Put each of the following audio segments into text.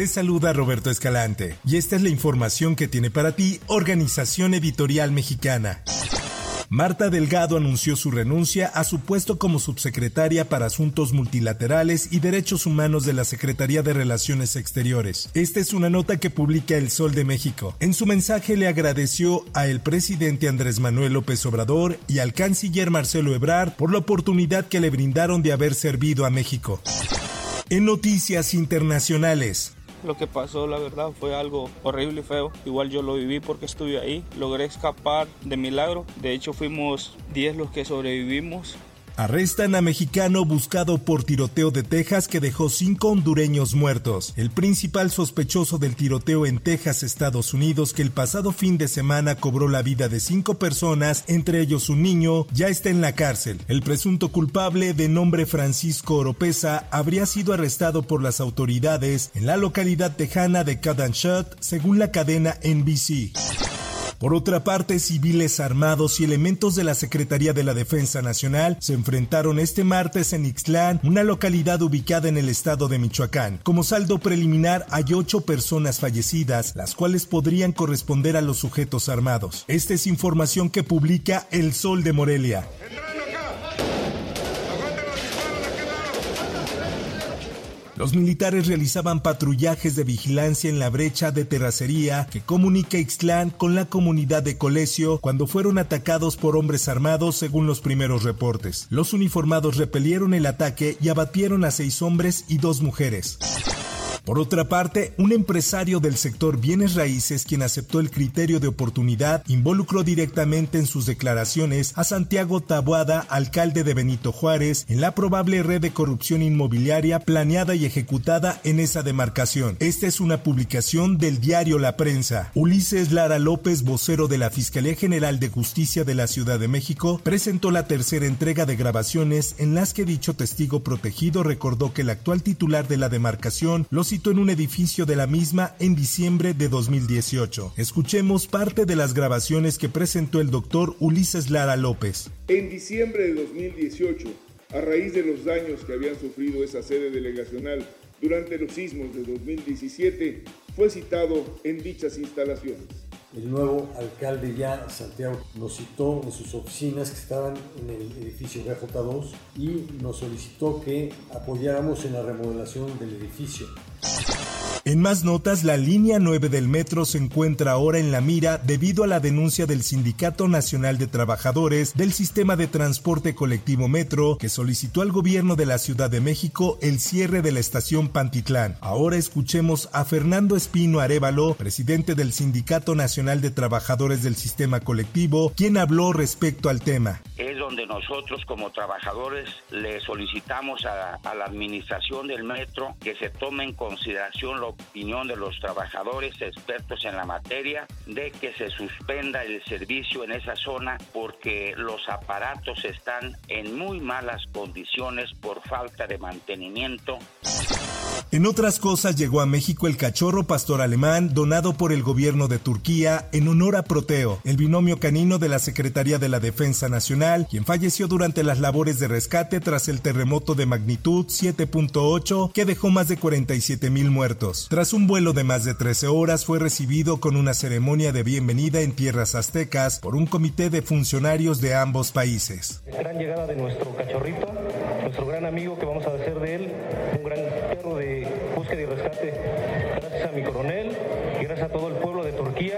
Te saluda Roberto Escalante y esta es la información que tiene para ti Organización Editorial Mexicana. Marta Delgado anunció su renuncia a su puesto como subsecretaria para Asuntos Multilaterales y Derechos Humanos de la Secretaría de Relaciones Exteriores. Esta es una nota que publica El Sol de México. En su mensaje le agradeció a el presidente Andrés Manuel López Obrador y al canciller Marcelo Ebrard por la oportunidad que le brindaron de haber servido a México. En noticias internacionales, lo que pasó, la verdad, fue algo horrible y feo. Igual yo lo viví porque estuve ahí. Logré escapar de milagro. De hecho, fuimos 10 los que sobrevivimos. Arrestan a mexicano buscado por tiroteo de Texas que dejó cinco hondureños muertos. El principal sospechoso del tiroteo en Texas, Estados Unidos, que el pasado fin de semana cobró la vida de cinco personas, entre ellos un niño, ya está en la cárcel. El presunto culpable, de nombre Francisco Oropesa, habría sido arrestado por las autoridades en la localidad tejana de Cadanshot, según la cadena NBC. Por otra parte, civiles armados y elementos de la Secretaría de la Defensa Nacional se enfrentaron este martes en Ixtlán, una localidad ubicada en el estado de Michoacán. Como saldo preliminar hay ocho personas fallecidas, las cuales podrían corresponder a los sujetos armados. Esta es información que publica El Sol de Morelia. Los militares realizaban patrullajes de vigilancia en la brecha de terracería que comunica Ixtlán con la comunidad de Colesio cuando fueron atacados por hombres armados según los primeros reportes. Los uniformados repelieron el ataque y abatieron a seis hombres y dos mujeres. Por otra parte, un empresario del sector bienes raíces quien aceptó el criterio de oportunidad involucró directamente en sus declaraciones a Santiago Taboada, alcalde de Benito Juárez, en la probable red de corrupción inmobiliaria planeada y ejecutada en esa demarcación. Esta es una publicación del diario La Prensa. Ulises Lara López, vocero de la Fiscalía General de Justicia de la Ciudad de México, presentó la tercera entrega de grabaciones en las que dicho testigo protegido recordó que el actual titular de la demarcación los en un edificio de la misma en diciembre de 2018. Escuchemos parte de las grabaciones que presentó el doctor Ulises Lara López. En diciembre de 2018, a raíz de los daños que habían sufrido esa sede delegacional durante los sismos de 2017, fue citado en dichas instalaciones. El nuevo alcalde ya, Santiago, nos citó en sus oficinas que estaban en el edificio BJ2 y nos solicitó que apoyáramos en la remodelación del edificio. En más notas, la línea 9 del metro se encuentra ahora en la mira debido a la denuncia del Sindicato Nacional de Trabajadores del Sistema de Transporte Colectivo Metro que solicitó al gobierno de la Ciudad de México el cierre de la estación Pantitlán. Ahora escuchemos a Fernando Espino Arevalo, presidente del Sindicato Nacional de Trabajadores del Sistema Colectivo, quien habló respecto al tema. Es donde nosotros como trabajadores le solicitamos a, la administración del metro que se tome en consideración lo opinión de los trabajadores expertos en la materia de que se suspenda el servicio en esa zona porque los aparatos están en muy malas condiciones por falta de mantenimiento. En otras cosas llegó a México el cachorro pastor alemán donado por el gobierno de Turquía en honor a Proteo, el binomio canino de la Secretaría de la Defensa Nacional, quien falleció durante las labores de rescate tras el terremoto de magnitud 7.8 que dejó más de 47 mil muertos. Tras un vuelo de más de 13 horas fue recibido con una ceremonia de bienvenida en tierras aztecas por un comité de funcionarios de ambos países. Gran llegada de nuestro cachorrito, nuestro gran amigo que vamos a hacer de él un gran perro de búsqueda y rescate. Gracias a mi coronel y gracias a todo el pueblo de Turquía.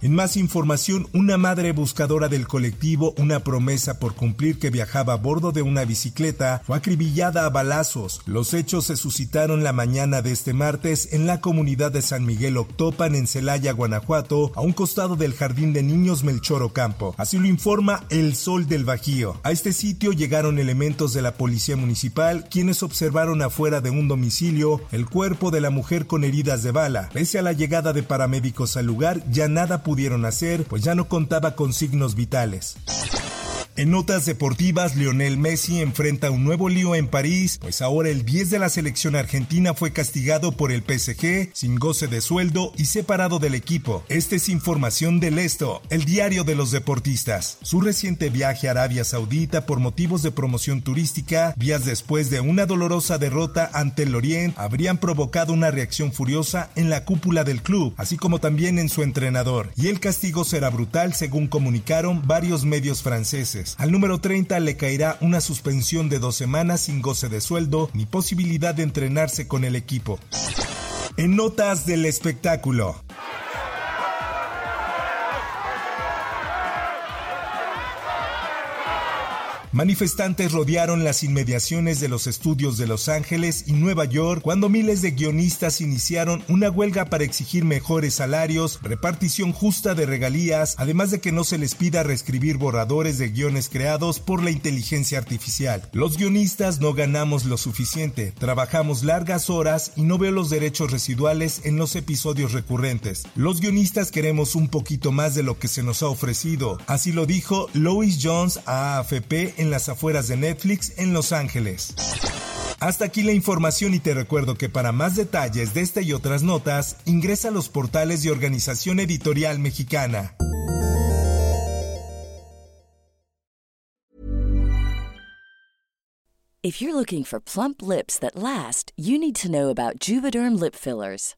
En más información, una madre buscadora del colectivo Una promesa por cumplir que viajaba a bordo de una bicicleta fue acribillada a balazos. Los hechos se suscitaron la mañana de este martes en la comunidad de San Miguel Octopan en Celaya, Guanajuato, a un costado del jardín de niños Melchor Ocampo. Así lo informa El Sol del Bajío. A este sitio llegaron elementos de la policía municipal quienes observaron afuera de un domicilio el cuerpo de la mujer con heridas de bala. Pese a la llegada de paramédicos al lugar, ya nada pudieron hacer, pues ya no contaba con signos vitales. En notas deportivas, Lionel Messi enfrenta un nuevo lío en París, pues ahora el 10 de la selección argentina fue castigado por el PSG sin goce de sueldo y separado del equipo. Esta es información del Esto, el diario de los deportistas. Su reciente viaje a Arabia Saudita por motivos de promoción turística, días después de una dolorosa derrota ante el Orient, habrían provocado una reacción furiosa en la cúpula del club, así como también en su entrenador. Y el castigo será brutal, según comunicaron varios medios franceses. Al número 30 le caerá una suspensión de dos semanas sin goce de sueldo ni posibilidad de entrenarse con el equipo. En notas del espectáculo. Manifestantes rodearon las inmediaciones de los estudios de Los Ángeles y Nueva York cuando miles de guionistas iniciaron una huelga para exigir mejores salarios, repartición justa de regalías, además de que no se les pida reescribir borradores de guiones creados por la inteligencia artificial. Los guionistas no ganamos lo suficiente, trabajamos largas horas y no veo los derechos residuales en los episodios recurrentes. Los guionistas queremos un poquito más de lo que se nos ha ofrecido, así lo dijo Lois Jones a AFP en las afueras de Netflix en Los Ángeles. Hasta aquí la información y te recuerdo que para más detalles de esta y otras notas, ingresa a los portales de Organización Editorial Mexicana. If you're looking for plump lips that last, you need to know about Juvederm lip fillers.